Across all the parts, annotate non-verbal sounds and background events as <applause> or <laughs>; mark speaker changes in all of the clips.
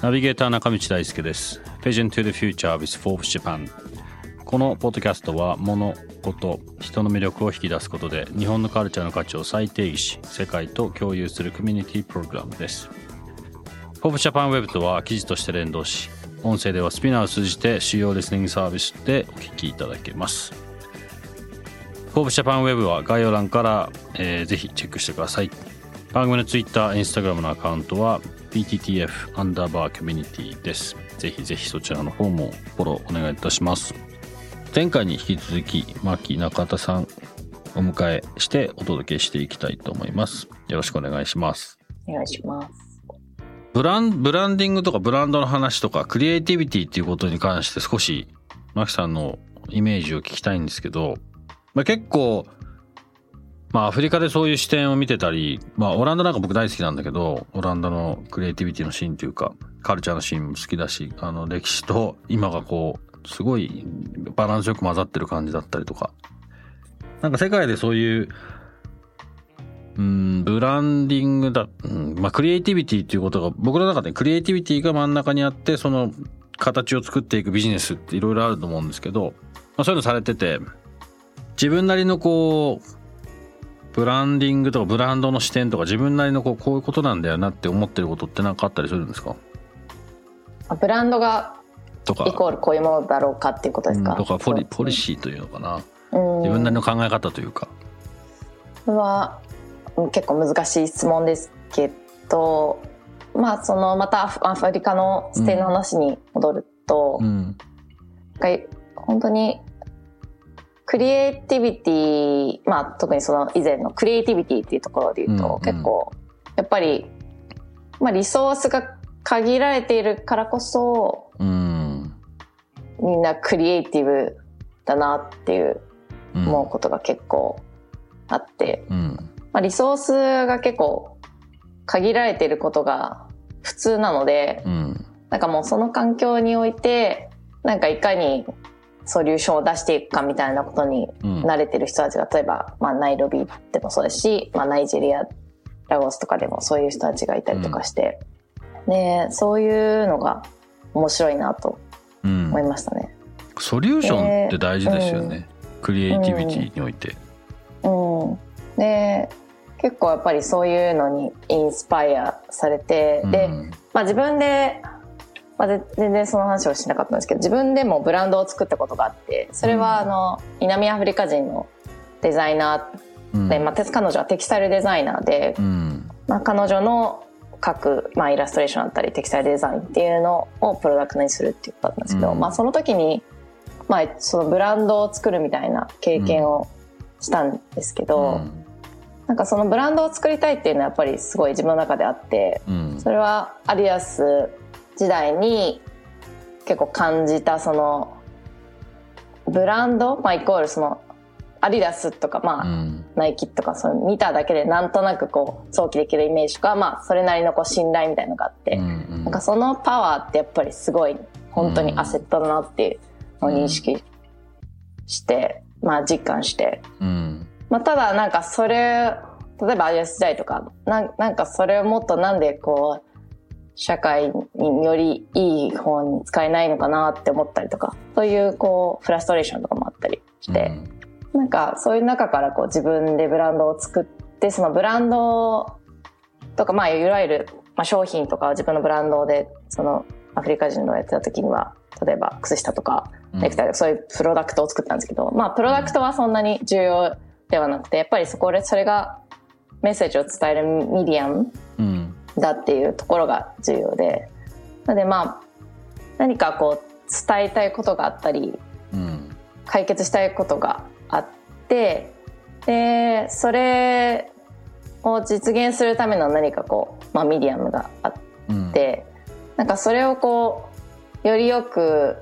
Speaker 1: ナビゲーター中道大輔です。Vision to the Future with Forbes Japan このポッドキャストは物事人の魅力を引き出すことで日本のカルチャーの価値を再定義し世界と共有するコミュニティプログラムです。Forbes Japan Web とは記事として連動し音声ではスピナーを通じて主要リスニングサービスでお聞きいただけます。 Forbes Japan Web は概要欄から、えー、ぜひチェックしてください。番組の Twitter、Instagram のアカウントは PTTF アンダーバーコミュニティです。ぜひぜひそちらの方もフォローお願いいたします。前回に引き続き牧中田さんお迎えしてお届けしていきたいと思います。よろしくお願いします。
Speaker 2: お願いします。
Speaker 1: ブランブランディングとかブランドの話とかクリエイティビティっていうことに関して少し牧さんのイメージを聞きたいんですけど、まあ、結構まあアフリカでそういう視点を見てたり、まあオランダなんか僕大好きなんだけど、オランダのクリエイティビティのシーンというか、カルチャーのシーンも好きだし、あの歴史と今がこう、すごいバランスよく混ざってる感じだったりとか。なんか世界でそういう、うん、ブランディングだ、うん、まあクリエイティビティっていうことが、僕の中でクリエイティビティが真ん中にあって、その形を作っていくビジネスっていろいろあると思うんですけど、まあそういうのされてて、自分なりのこう、ブランディングとかブランドの視点とか自分なりのこうこういうことなんだよなって思ってることって何かあったりするんですか？
Speaker 2: ブランドがとか。イコールこういうものだろうかっていうことですか、うん、
Speaker 1: とかポリポリシーというのかな、自分なりの考え方というか。
Speaker 2: は結構難しい質問ですけどまあそのまたアフリカの視点の話に戻ると、うん、本当にクリエイティビティ、まあ特にその以前のクリエイティビティっていうところで言うと、うんうん、結構、やっぱり、まあリソースが限られているからこそ、うん、みんなクリエイティブだなっていう思うことが結構あって、うん、まあリソースが結構限られていることが普通なので、うん、なんかもうその環境において、なんかいかにソリューションを出していくかみたいなことに慣れてる人たちが、例えば、まあ、ナイロビでもそうですし、まあ、ナイジェリア、ラゴスとかでもそういう人たちがいたりとかして、うん、で、そういうのが面白いなと思いましたね。
Speaker 1: うん、ソリューションって大事ですよね。うん、クリエイティビティにおいて。
Speaker 2: うん。で、結構やっぱりそういうのにインスパイアされて、で、まあ自分でまあ、全然その話をしなかったんですけど自分でもブランドを作ったことがあってそれはあの、南アフリカ人のデザイナーで、うん、まあ、彼女はテキスタイルデザイナーで、うん、まあ、彼女の書く、まあ、イラストレーションだったりテキスタイルデザインっていうのをプロダクトにするっていうことだったんですけど、うん、まあ、その時に、まあ、そのブランドを作るみたいな経験をしたんですけど、なんかそのブランドを作りたいっていうのはやっぱりすごい自分の中であって、それはアディアス時代に結構感じたそのブランド、まあ、イコールそのアディダスとか、まあ、うん、ナイキとか、その見ただけでなんとなくこう、想起できるイメージとか、まあ、それなりのこう、信頼みたいのがあって、うんうん、なんかそのパワーってやっぱりすごい、本当にアセットだなっていうのを認識して、うん、まあ、実感して、うん、まあ、ただなんかそれ、例えばアディダス時代とか、ななんかそれをもっとなんでこう、社会によりいい方に使えないのかなって思ったりとか、そういうこう、フラストレーションとかもあったりして、うん、なんかそういう中からこう自分でブランドを作って、そのブランドとか、まあいわゆる、まあ、商品とか自分のブランドで、そのアフリカ人のやってた時には、例えば靴下とかネクタイとかそういうプロダクトを作ったんですけど、まあプロダクトはそんなに重要ではなくて、やっぱりそこでそれがメッセージを伝えるミディアム、うんだっていうところが重要で。なのでまあ、何かこう伝えたいことがあったり、うん、解決したいことがあって、で、それを実現するための何かこう、まあ、ミディアムがあって、なんかそれをこうよりよく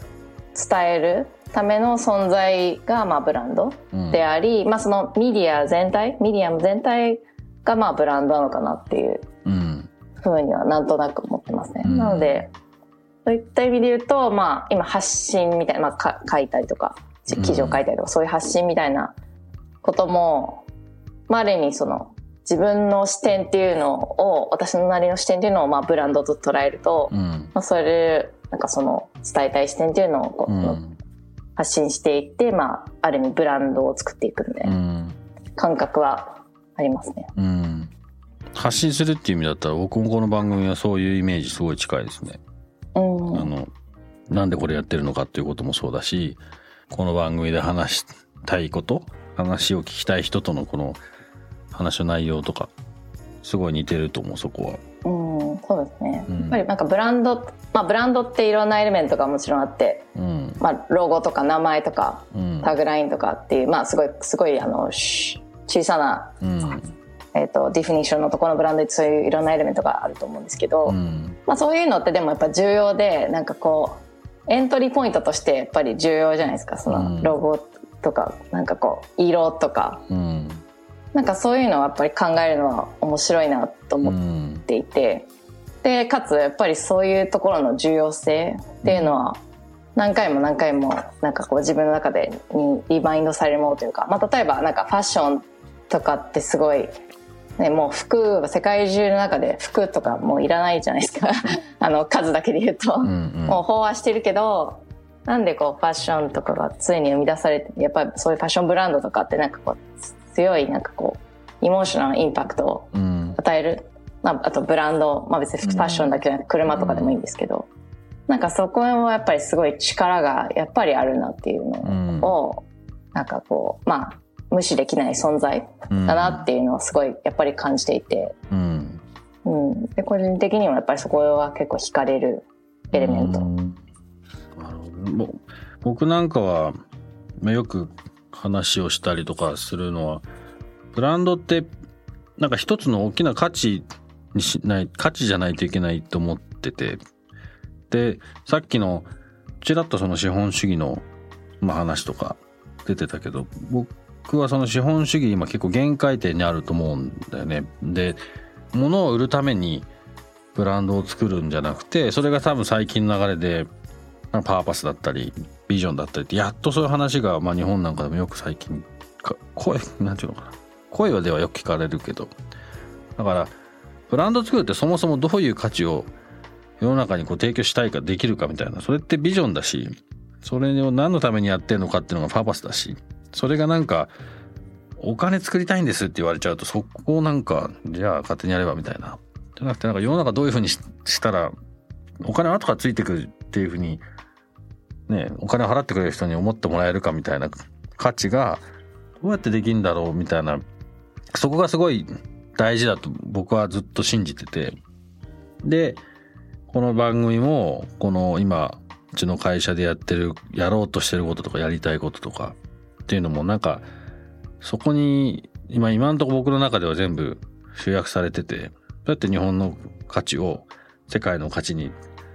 Speaker 2: 伝えるための存在がまあブランド
Speaker 1: うん
Speaker 2: であり、まあ、そのミディア全体ミディアム全体がまあブランドなのかなっていう
Speaker 1: うん
Speaker 2: ふうにはなんとなく思ってますね。
Speaker 1: うん。
Speaker 2: なのでそういった意味で言うと、まあ、今発信みたいな、まあ、か書いたりとか記事を書いたりとか、そういう発信みたいなことも、まあ、ある意味その自分の視点っていうのを私のなりの視点っていうのをまあブランドと捉えると、
Speaker 1: うん。
Speaker 2: まあ、それなんかその伝えたい視点っていうのをこう、
Speaker 1: うん。
Speaker 2: 発信していって、まあ、ある意味ブランドを作っていくみたいうなん。感覚はありますね。
Speaker 1: うん発信するっていう意味だったら僕もこの番組はそういうイメージすごい近いですね。
Speaker 2: うん
Speaker 1: あのなんでこれやってるのかっていうこともそうだしこの番組で話したいこと話を聞きたい人とのこの話の内容とかすごい似てると思うそこは。
Speaker 2: うん、そうですね。
Speaker 1: うん
Speaker 2: やっぱりなんかブランド、まあブランドっていろんなエレメントがもちろんあって、
Speaker 1: うん
Speaker 2: まあロゴとか名前とか
Speaker 1: うん
Speaker 2: タグラインとかっていう、まあすごい、すごいあの、し小さな、
Speaker 1: うん
Speaker 2: えっ、と、ディフィニッションのところのブランドってそういういろんなエレメントがあると思うんですけど、
Speaker 1: うん。
Speaker 2: まあそういうのってでもやっぱ重要で、なんかこう、エントリーポイントとしてやっぱり重要じゃないですか。そ
Speaker 1: うん。
Speaker 2: のロゴとか、なんかこう、色とか、
Speaker 1: うん。
Speaker 2: なんかそういうのはやっぱり考えるのは面白いなと
Speaker 1: う
Speaker 2: 思って
Speaker 1: ん
Speaker 2: ていて。でかつやっぱりそういうところの重要性っていうのは何回も何回もなんかこう自分の中でにリマインドされるものというか、まあ、例えばなんかファッションとかってすごい、ね、もう服世界中の中で服とかもういらないじゃないですか。<laughs> あの数だけで言うと、
Speaker 1: うんうん。
Speaker 2: もう飽和してるけどなんでこうファッションとかがついに生み出されてやっぱりそういうファッションブランドとかってなんかこう強いなんかこうイモーショナルなインパクトを
Speaker 1: うん。
Speaker 2: 与える、まあ、あとブランド、まあ、別にファッションだけじゃなくて車とかでもいいんですけど、なんかそこもやっぱりすごい力がやっぱりあるなっていう
Speaker 1: うん。
Speaker 2: のを、なんかこうまあ無視できない存在
Speaker 1: うん。
Speaker 2: だなっていうのをすごいやっぱり感じていて、
Speaker 1: うん。
Speaker 2: うん、で個人的にはやっぱりそこは結構惹かれるエレメント。
Speaker 1: 僕なんかはまあよく話をしたりとかするのはブランドってなんか一つの大きな価値にしない価値じゃないといけないと思ってて。でさっきのちらっとその資本主義の、まあ、話とか出てたけど僕僕はその資本主義今結構限界点にあると思うんだよね。で物を売るためにブランドを作るんじゃなくてそれが多分最近の流れでパーパスだったりビジョンだったりってやっとそういう話が、まあ、日本なんかでもよく最近か声なんていうのかな。声はではよく聞かれるけど。だからブランド作るってそもそもどういう価値を世の中にこう提供したいかできるかみたいな。それってビジョンだしそれを何のためにやってるのかっていうのがパーパスだし。それがなんかお金作りたいんですって言われちゃうとそこをなんかじゃあ勝手にやればみたいな。じゃなくてなんか世の中どういうふうにしたらお金は後からついてくるっていうふうにねお金を払ってくれる人に思ってもらえるかみたいな価値がどうやってできるんだろうみたいなそこがすごい大事だと僕はずっと信じてて。でこの番組もこの今うちの会社でやってるやろうとしてることとかやりたいこととかっていうのもなんかそこに今今のところ僕の中では全部集約されててどうやって日本の価値を世界の価値に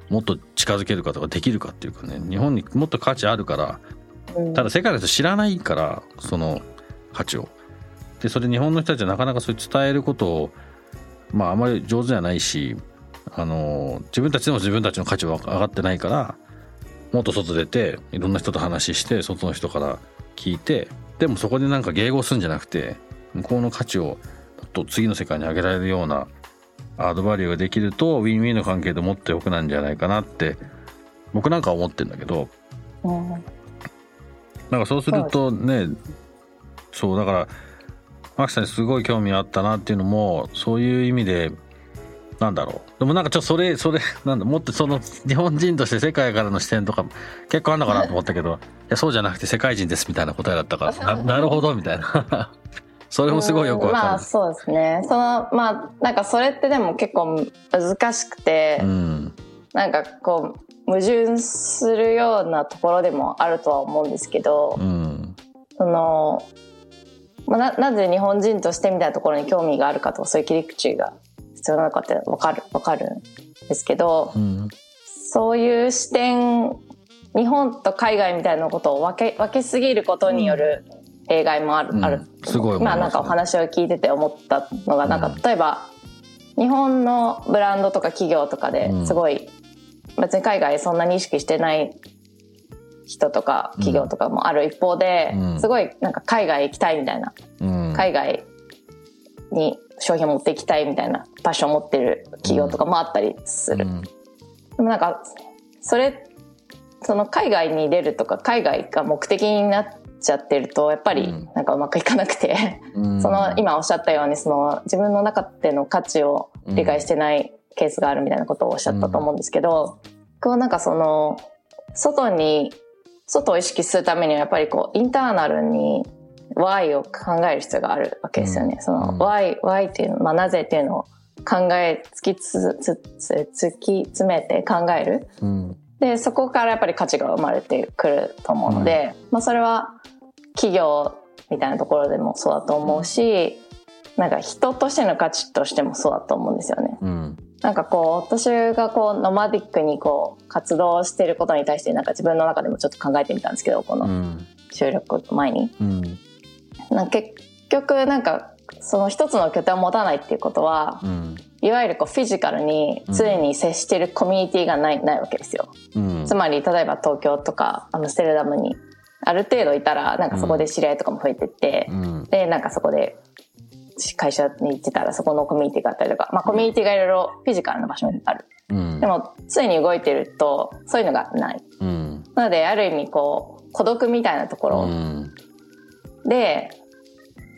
Speaker 1: もっと近づけるかとかできるかっていうかね日本にもっと価値あるから
Speaker 2: うん
Speaker 1: ただ世界の人知らないからその価値を。でそれ日本の人たちはなかなかそれ伝えることをまああまり上手じゃないしあの自分たちでも自分たちの価値は上がってないからもっと外出ていろんな人と話して外の人から聞いてでもそこでなんか迎合するんじゃなくて向こうの価値をもっと次の世界に上げられるようなアードバリューができるとウィンウィンの関係でもっと良くなんじゃないかなって僕なんかは思ってるんだけど
Speaker 2: うん。
Speaker 1: なんかそうするとねそうだからマキさんにすごい興味あったなっていうのもそういう意味でなんだろう。でもなんかちょっとそれそれ <laughs> なんだもっとその日本人として世界からの視点とか結構あんのかなと <laughs> 思ったけどいやそうじゃなくて世界人ですみたいな答えだったからななるほどみたいな。<laughs> それもすごいよくわ
Speaker 2: うんま
Speaker 1: か
Speaker 2: あそうですね。そのまあなんかそれってでも結構難しくて、
Speaker 1: るうん。
Speaker 2: なんかこう矛盾するようなところでもあるとは思うんですけど、
Speaker 1: うん。
Speaker 2: そのまあ、ななぜ日本人としてみたいなところに興味があるかとかそういう切り口が必要なのかって分かる分かるんですけど、
Speaker 1: うん。
Speaker 2: そういう視点日本と海外みたいなことを分け分けすぎることによる弊害もある,、
Speaker 1: うん。
Speaker 2: ある。
Speaker 1: すごいますね。
Speaker 2: まあなんかお話を聞いてて思ったのがなんか
Speaker 1: うん
Speaker 2: 例えば日本のブランドとか企業とかで
Speaker 1: うん。
Speaker 2: すごい別に海外そんなに意識してない人とか企業とかもある一方で
Speaker 1: うん。
Speaker 2: すごいなんか海外行きたいみたいな。
Speaker 1: うん。
Speaker 2: 海外に商品を持っていきたいみたいなパッションを持ってる企業とかもあったりする。
Speaker 1: うん。
Speaker 2: でもなんかそれその海外に出るとか海外が目的になっちゃってるとやっぱり
Speaker 1: うん。
Speaker 2: なんかうまくいかなくて、
Speaker 1: うん。
Speaker 2: その今おっしゃったようにその自分の中での価値を理解してないケースがあるみたいなことをおっしゃったと思うんですけど、こうなんかその外に外を意識するためにはやっぱりこうインターナルに why を考える必要があるわけですよね。その
Speaker 1: うん
Speaker 2: why, why っていうの、まあ、なぜっていうのを考え突きつつつ突き詰めて考える。
Speaker 1: うん。
Speaker 2: でそこからやっぱり価値が生まれてくると思うので、まあ、それは企業みたいなところでもそうだと思うし、なんか人としての価値としてもそうだと思うんですよね。
Speaker 1: うん。
Speaker 2: なんかこう私がこうノマディックにこう活動してることに対してなんか自分の中でもちょっと考えてみたんですけどこの
Speaker 1: うん。
Speaker 2: 収録前に。
Speaker 1: うん。
Speaker 2: 結局なんかその一つの拠点を持たないっていうことは
Speaker 1: うん。
Speaker 2: いわゆるこうフィジカルに常に接してるコミュニティがないないわけですよ。
Speaker 1: うん。
Speaker 2: つまり例えば東京とかアムステルダムにある程度いたらなんかそこで知り合いとかも増えてって、
Speaker 1: うん。
Speaker 2: でなんかそこで会社に行ってたらそこのコミュニティがあったりとか、まあ、コミュニティがいろいろフィジカルな場所にある
Speaker 1: うん
Speaker 2: で。も常に動いてるとそういうのがない
Speaker 1: うん。
Speaker 2: なのである意味こう孤独みたいなとこ
Speaker 1: う
Speaker 2: ろ
Speaker 1: ん。
Speaker 2: で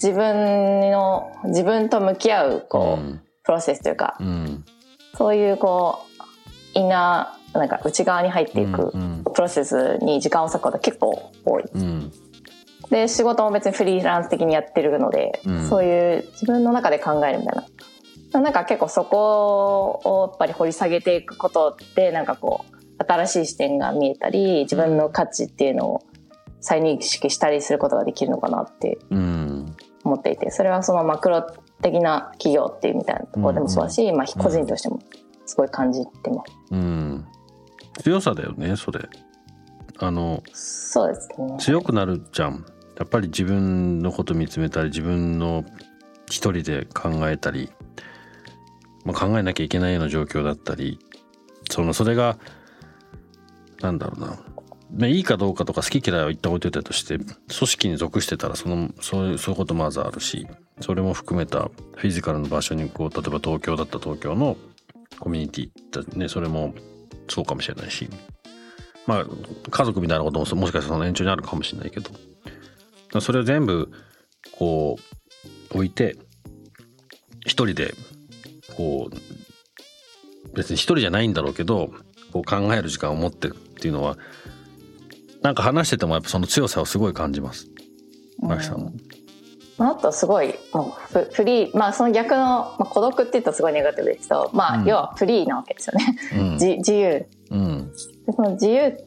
Speaker 2: 自分の自分と向き合うこう、
Speaker 1: うん
Speaker 2: プロセスというか
Speaker 1: うん。
Speaker 2: そういうこうインナーなんか内側に入っていく
Speaker 1: うん。
Speaker 2: プロセスに時間を割くことが結構多い
Speaker 1: うん。
Speaker 2: で仕事も別にフリーランス的にやってるので、
Speaker 1: うん
Speaker 2: そういう自分の中で考えるみたいななんか結構そこをやっぱり掘り下げていくことでなんかこう新しい視点が見えたり自分の価値っていうのを再認識したりすることができるのかなって
Speaker 1: うん。
Speaker 2: 思っていてそれはそのマクロ的な企業っていうみたいなところでもそうだし、まあ、個人としてもすごい感じてます。
Speaker 1: うん。強さだよね、それ。あの、
Speaker 2: そうですね
Speaker 1: 強くなるじゃん。やっぱり自分のこと見つめたり、自分の一人で考えたり、まあ、考えなきゃいけないような状況だったり、その、それが、なんだろうな。まあいいかどうかとか好き嫌いは一旦置いといたとして、組織に属してたら、その、そういう、そういうことまずあるし、それも含めたフィジカルの場所に、こう、例えば東京だった東京のコミュニティだね、それもそうかもしれないし、まあ、家族みたいなことももしかしたらその延長にあるかもしれないけど、それを全部、こう、置いて、一人で、こう、別に一人じゃないんだろうけど、こう考える時間を持ってるっていうのは、なんか話しててもやっぱその強さをすごい感じます。マキさんも。
Speaker 2: まああとすごいもうフフリーまあその逆の、まあ、孤独って言ったらすごいネガティブですけどまあ、
Speaker 1: うん
Speaker 2: 要はフリーなわけですよね、
Speaker 1: うん。<laughs>
Speaker 2: じ自由
Speaker 1: うん。
Speaker 2: でその自由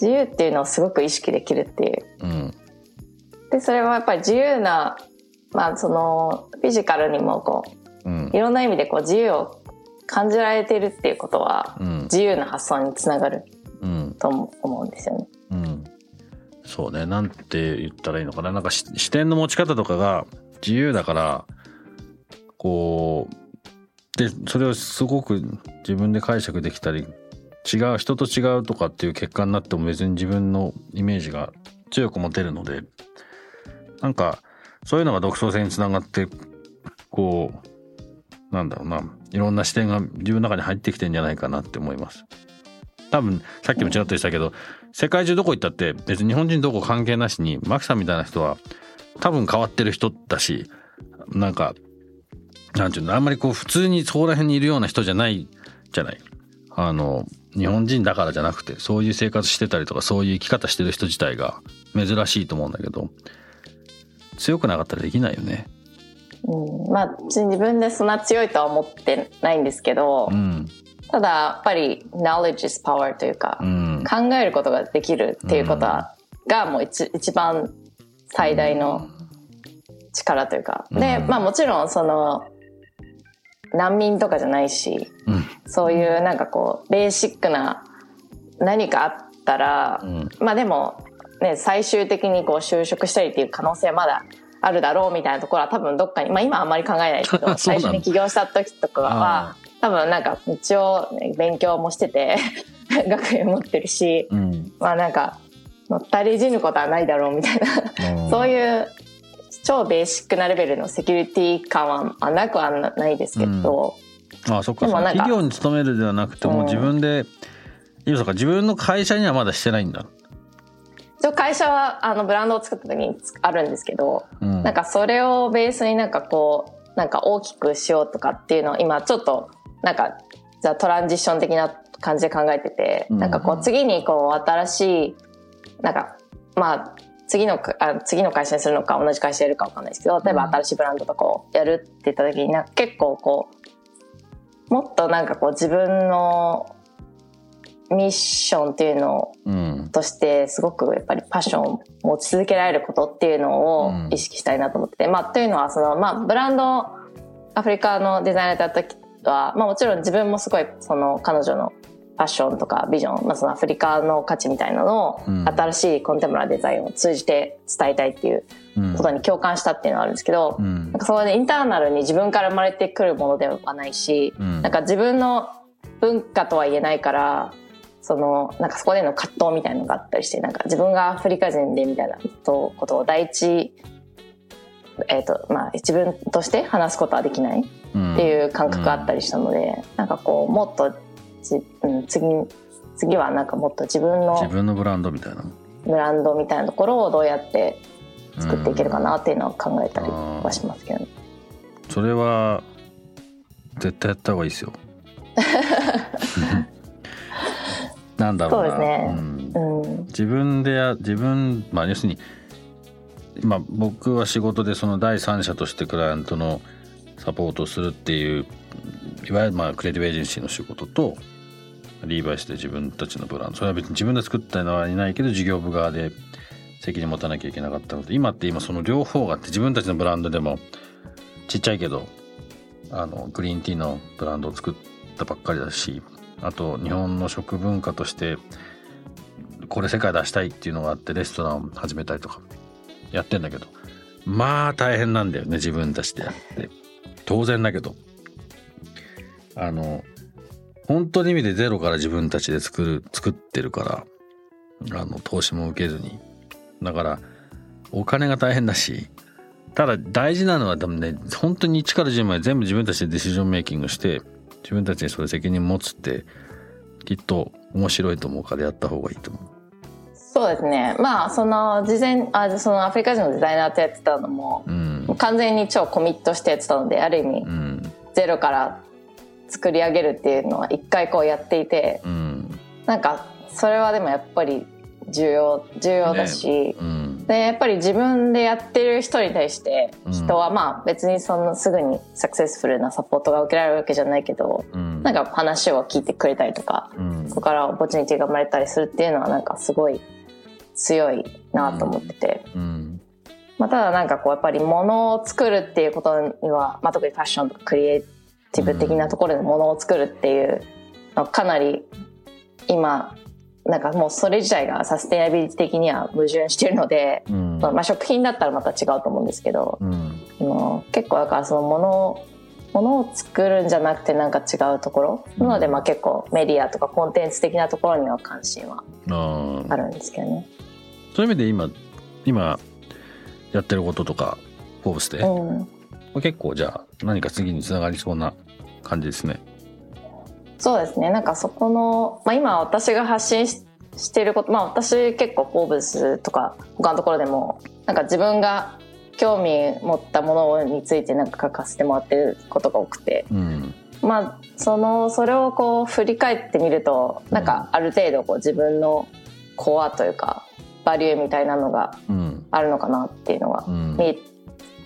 Speaker 2: 自由っていうのをすごく意識できるっていう
Speaker 1: うん。
Speaker 2: でそれはやっぱり自由なまあそのフィジカルにもこ
Speaker 1: うん
Speaker 2: ういろんな意味でこう自由を感じられてるっていうことは
Speaker 1: うん。
Speaker 2: 自由な発想につながる
Speaker 1: うん。
Speaker 2: と思うんですよね。
Speaker 1: うん。そうね。なんて言ったらいいのかな。なんか視点の持ち方とかが自由だから、こう、で、それをすごく自分で解釈できたり、違う、人と違うとかっていう結果になっても別に自分のイメージが強く持てるので、なんか、そういうのが独創性につながって、こう、なんだろうな、いろんな視点が自分の中に入ってきてんじゃないかなって思います。多分、さっきもちらっと言ったけど、世界中どこ行ったって別に日本人どこ関係なしに、マキさんみたいな人は多分変わってる人だし、なんか、なんていうの、あんまりこう普通にそこら辺にいるような人じゃないじゃない。あの、日本人だからじゃなくて、そういう生活してたりとか、そういう生き方してる人自体が珍しいと思うんだけど、強くなかったらできないよね。
Speaker 2: うん、まあ自分でそんな強いとは思ってないんですけど、
Speaker 1: うん。
Speaker 2: ただやっぱり knowledge is power というか、
Speaker 1: うん。
Speaker 2: 考えることができるっていうことはがもう一一番最大の力というか。で、
Speaker 1: うん。
Speaker 2: まあもちろんその、難民とかじゃないし、
Speaker 1: うん。
Speaker 2: そういうなんかこう、ベーシックな何かあったら、
Speaker 1: うん。
Speaker 2: まあでも、ね、最終的にこう就職したりっていう可能性はまだあるだろうみたいなところは多分どっかに、まあ今はあんまり考えないけど、<laughs> 最初に起業した時とかは、多分なんか一応ね勉強もしてて、<laughs> 学園持ってるし、
Speaker 1: うん。
Speaker 2: まあなんか、乗ったりじぬことはないだろうみたいな、そういう超ベーシックなレベルのセキュリティ感はあなくはないですけど、
Speaker 1: あそっか。
Speaker 2: でもなんか
Speaker 1: 企業に勤めるではなくても
Speaker 2: うん。
Speaker 1: 自分で、今そうか自分の会社にはまだしてないんだ、
Speaker 2: 一応会社はあのブランドを作った時にあるんですけど、
Speaker 1: うん、
Speaker 2: なんかそれをベースになんかこう、なんか大きくしようとかっていうのを今ちょっとなんかじゃあトランジション的な感じで考えてて、
Speaker 1: うん。
Speaker 2: なんかこう次にこう新しい、なんかまあ次のかあ次の会社にするのか同じ会社やるかわかんないですけど、例えば新しいブランドとかをやるって言った時になんか結構こう、もっとなんかこう自分のミッションっていうのとしてすごくやっぱりパッションを持ち続けられることっていうのを
Speaker 1: うん。
Speaker 2: 意識したいなと思ってて、まあというのはそのまあブランドアフリカのデザイナーだった時は、まあもちろん自分もすごいその彼女のパッションとかビジョン、まあそのアフリカの価値みたいなのを
Speaker 1: うん。
Speaker 2: 新しいコンテンポラリーデザインを通じて伝えたいっていう
Speaker 1: うん。
Speaker 2: ことに共感したっていうのはあるんですけど、
Speaker 1: うん。
Speaker 2: なんかそこでインターナルに自分から生まれてくるものではないし、
Speaker 1: うん。
Speaker 2: なんか自分の文化とは言えないから、その、なんかそこでの葛藤みたいなのがあったりして、なんか自分がアフリカ人でみたいなことを第一、えっ、と、まあ自分として話すことはできないっていう感覚があったりしたので、なんかこう、もっとじ、うん、次、次はなんかもっと自分
Speaker 1: 自
Speaker 2: の
Speaker 1: 分のブランドみたいな
Speaker 2: ブランドみたいなところをどうやって作っていけるかなっていうのを考えたりはしますけどね。
Speaker 1: それは絶対やった方がいいですよ。<laughs> なんだろうな。
Speaker 2: そうですね。
Speaker 1: ん。
Speaker 2: うん。
Speaker 1: 自分でや自分まあ要するに今僕は仕事でその第三者としてクライアントのサポートするっていういわゆるまあクリエイティブエージェンシーの仕事とリーバイスで自分たちのブラン。ドそれは別に自分で作ったのはいないけど事業部側で責任持たなきゃいけなかったので今って今その両方があって自分たちのブランドでもちっちゃいけどあのグリーンティーのブランドを作ったばっかりだしあと日本の食文化としてこれ世界出したいっていうのがあってレストランを始めたりとかやってんだけどまあ大変なんだよね自分たちでやって。当然だけどあの本当に意味でゼロから自分たちで作る作ってるからあの投資も受けずにだからお金が大変だしただ大事なのは多分ね本当に1から10まで全部自分たちでディシジョンメイキングして自分たちにそれ責任持つってきっと面白いと思うからやった方がいいと思う。
Speaker 2: そうですね。まあ、その、事前、あ、そのアフリカ人のデザイナーとやってたのも、
Speaker 1: うん
Speaker 2: 完全に超コミットしてやってたので、ある意味
Speaker 1: う、ん。
Speaker 2: ゼロから作り上げるっていうのは一回こうやっていて、
Speaker 1: うん。
Speaker 2: なんか、それはでもやっぱり重要、重要だし、
Speaker 1: うん。
Speaker 2: で、やっぱり自分でやってる人に対して、
Speaker 1: うん。
Speaker 2: 人はまあ別にそのすぐにサクセスフルなサポートが受けられるわけじゃないけど、
Speaker 1: うん。
Speaker 2: なんか話を聞いてくれたりとか、
Speaker 1: うん。
Speaker 2: そこからオポチュニティが生まれたりするっていうのはなんかすごい強いなと思ってて。
Speaker 1: うん
Speaker 2: まあ、ただなんかこうやっぱり物を作るっていうことには、まあ、特にファッションとかクリエイティブ的なところで物を作るっていうのはかなり今なんかもうそれ自体がサステナビリティ的には矛盾しているので、
Speaker 1: うん。
Speaker 2: まあ、食品だったらまた違うと思うんですけど、
Speaker 1: うん。
Speaker 2: あの結構だからその物を物を作るんじゃなくてなんか違うところなのでまあ結構メディアとかコンテンツ的なところには関心は
Speaker 1: あ
Speaker 2: るんですけどね。
Speaker 1: そういう意味で今今やってることとかフォーブスで、
Speaker 2: うん。
Speaker 1: 結構じゃあ何か次につながりそうな感じですね。
Speaker 2: そうですね。なんかそこの、まあ今私が発信ししていること、まあ私結構フォーブスとか他のところでも、なんか自分が興味持ったものについてなんか書かせてもらってることが多くて、
Speaker 1: うん。
Speaker 2: まあその、それをこう振り返ってみると、なんかある程度こう自分のコアというか、バリューみたいなのが
Speaker 1: うん。
Speaker 2: あるのかなっていうのが
Speaker 1: うん。
Speaker 2: 見え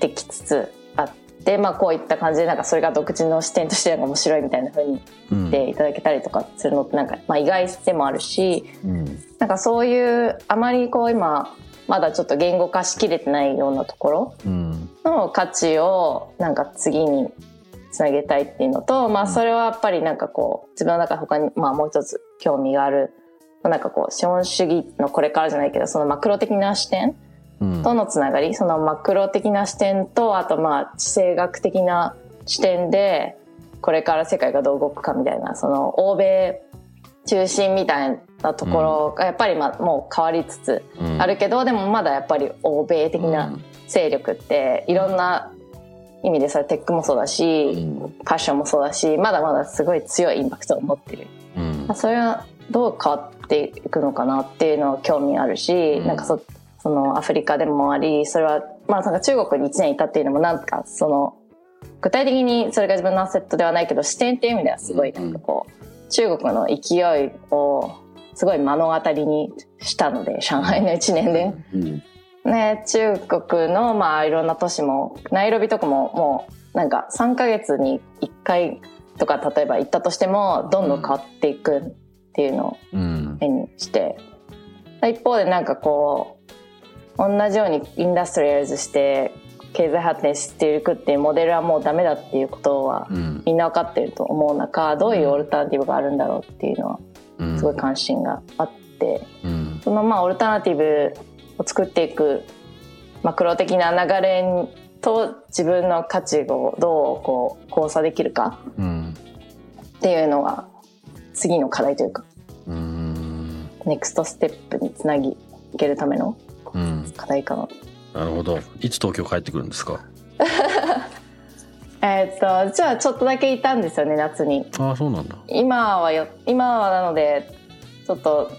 Speaker 2: てきつつあって、まあこういった感じでなんかそれが独自の視点としてなんか面白いみたいな風に
Speaker 1: うん。
Speaker 2: ていただけたりとかするのってなんか、まあ、意外でもあるし
Speaker 1: うん。
Speaker 2: なんかそういうあまりこう今まだちょっと言語化しきれてないようなところ
Speaker 1: うん。
Speaker 2: の価値をなんか次につなげたいっていうのと、まあそれはやっぱりなんかこう自分の中で他にまあもう一つ興味があるなんかこう資本主義のこれからじゃないけどそのマクロ的な視点
Speaker 1: うん。
Speaker 2: とのつながりそのマクロ的な視点とあとまあ地政学的な視点でこれから世界がどう動くかみたいなその欧米中心みたいなところがやっぱりまあもう変わりつつ
Speaker 1: うん。
Speaker 2: あるけど、でもまだやっぱり欧米的な勢力っていろんな意味でそれテックもそうだし、
Speaker 1: うん。
Speaker 2: ファッションもそうだしまだまだすごい強いインパクトを持ってる。
Speaker 1: うん。
Speaker 2: それはどう変わっていくのかなっていうのは興味あるし、
Speaker 1: うん。
Speaker 2: なんかそそのアフリカでもありそれはまあなんか中国に1年いたっていうのもなんかその具体的にそれが自分のアセットではないけど視点っていう意味ではすごいなんかこう、中国の勢いをすごい目の当たりにしたので上海の1年で。
Speaker 1: うん。
Speaker 2: ね、中国のまあいろんな都市もナイロビとかももうなんか3ヶ月に1回とか例えば行ったとしてもどんどん変わっていくっていうのを
Speaker 1: うん。
Speaker 2: 目にして、一方でなんかこう同じようにインダストリアルズして経済発展していくっていうモデルはもうダメだっていうことは
Speaker 1: うん。
Speaker 2: みんな分かってると思う中どういうオルタナティブがあるんだろうっていうのは
Speaker 1: うん。
Speaker 2: すごい関心があって。
Speaker 1: うん。
Speaker 2: そのまあオルタナティブを作っていくマクロ的な流れと自分の価値をどうこう交差できるか
Speaker 1: うん。
Speaker 2: っていうのが次の課題というか
Speaker 1: うん。
Speaker 2: ネクストステップにつなぎいけるための
Speaker 1: うん。
Speaker 2: 課題かな。
Speaker 1: なるほど。いつ東京帰ってくるんですか？<laughs>
Speaker 2: えーっとじゃあちょっとだけいたんですよね夏に。
Speaker 1: ああそうなんだ。
Speaker 2: 今はよ今はなのでちょっと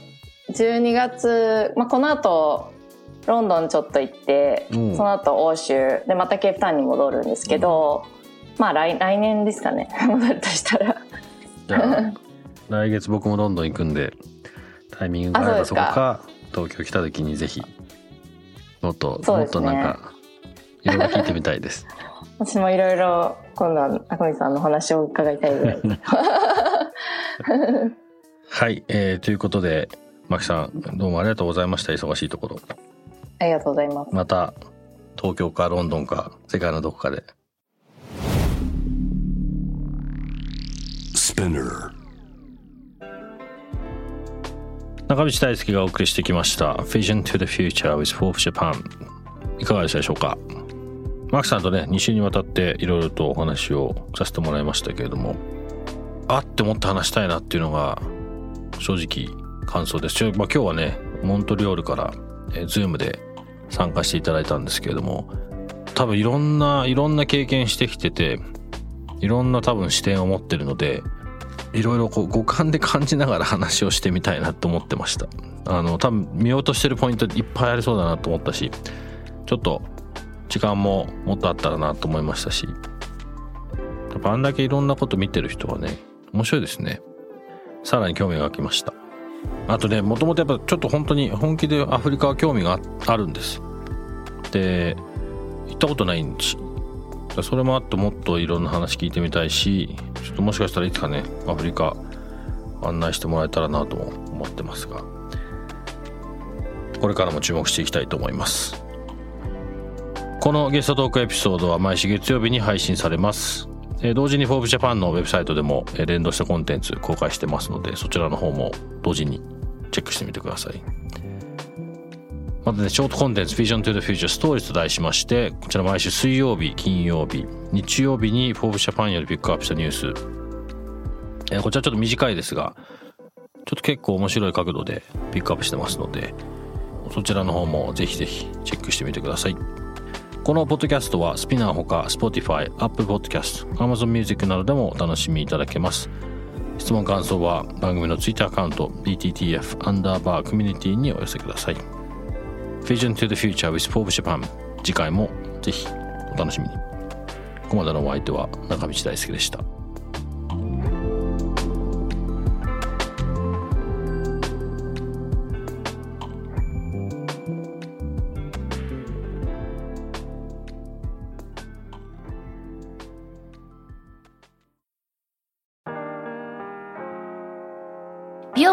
Speaker 2: 12月、まあ、この後ロンドンちょっと行って、
Speaker 1: うん。
Speaker 2: その後欧州でまたケープタウンに戻るんですけど、まあ来来年ですかね。<laughs> 戻るとしたら。
Speaker 1: じゃあ来月僕もロンドン行くんでタイミングがあれば
Speaker 2: あそ
Speaker 1: こか。東京来た時にぜひもっと、もっとなんかいろいろ聞いてみたいです。<laughs>
Speaker 2: 私もいろいろ今度は赤見さんの話を伺いたいぐらいで。す <laughs>
Speaker 1: はい、えー、ということでマキさんどうもありがとうございました。忙しいところ。
Speaker 2: ありがとうございます。
Speaker 1: また東京かロンドンか世界のどこかで。
Speaker 3: Spinner.
Speaker 1: 中道大輔がお送りしてきました。Vision to the Future with Forbes Japan いかがでしたでしょうか？マキさんとね2週にわたっていろいろとお話をさせてもらいましたけれどもあって思って話したいなっていうのが正直感想です。ちょ、まあ、今日はねモントリオールから、えー、Zoom で参加していただいたんですけれども多分いろんないろんな経験してきてていろんな多分視点を持ってるのでいろいろこう五感で感じながら話をしてみたいなと思ってました。あの多分見落としてるポイントいっぱいありそうだなと思ったしちょっと時間ももっとあったらなと思いましたし。やっぱあんだけいろんなこと見てる人はね面白いですね。さらに興味が湧きました。あとねもともとやっぱちょっと本当に本気でアフリカは興味があるんです。で行ったことないんそれもあってもっといろんな話聞いてみたいしちょっともしかしたらいつかねアフリカ案内してもらえたらなとも思ってますがこれからも注目していきたいと思います。このゲストトークエピソードは毎週月曜日に配信されます。同時に Forbes Japan のウェブサイトでも連動したコンテンツ公開してますのでそちらの方も同時にチェックしてみてください。またね、ショートコンテンツ Vision to the Future Story と題しまして、こちら毎週水曜日、金曜日、日曜日に Forbes Japan よりピックアップしたニュース。えーこちらちょっと短いですが、ちょっと結構面白い角度でピックアップしてますので、そちらの方もぜひぜひチェックしてみてください。このポッドキャストはスピナーほか Spotify、Apple Podcast、Amazon Music などでもお楽しみいただけます。質問感想は番組の Twitter アカウント BTTF アンダーバーコミュニティにお寄せください。Vision to the Future with Forbes Japan 次回もぜひお楽しみに。ここまでのお相手は中道大輔でした。